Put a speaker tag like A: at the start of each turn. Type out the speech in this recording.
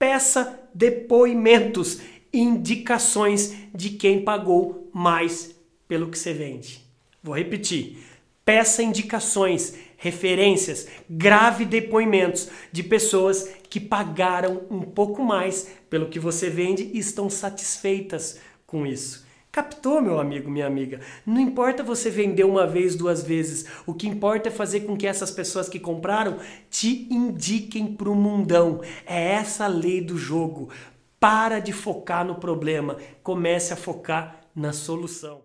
A: peça depoimentos, indicações de quem pagou mais pelo que você vende. Vou repetir. Peça indicações, referências, grave depoimentos de pessoas que pagaram um pouco mais pelo que você vende e estão satisfeitas com isso. Captou, meu amigo, minha amiga? Não importa você vender uma vez, duas vezes. O que importa é fazer com que essas pessoas que compraram te indiquem para o mundão. É essa a lei do jogo. Para de focar no problema, comece a focar na solução.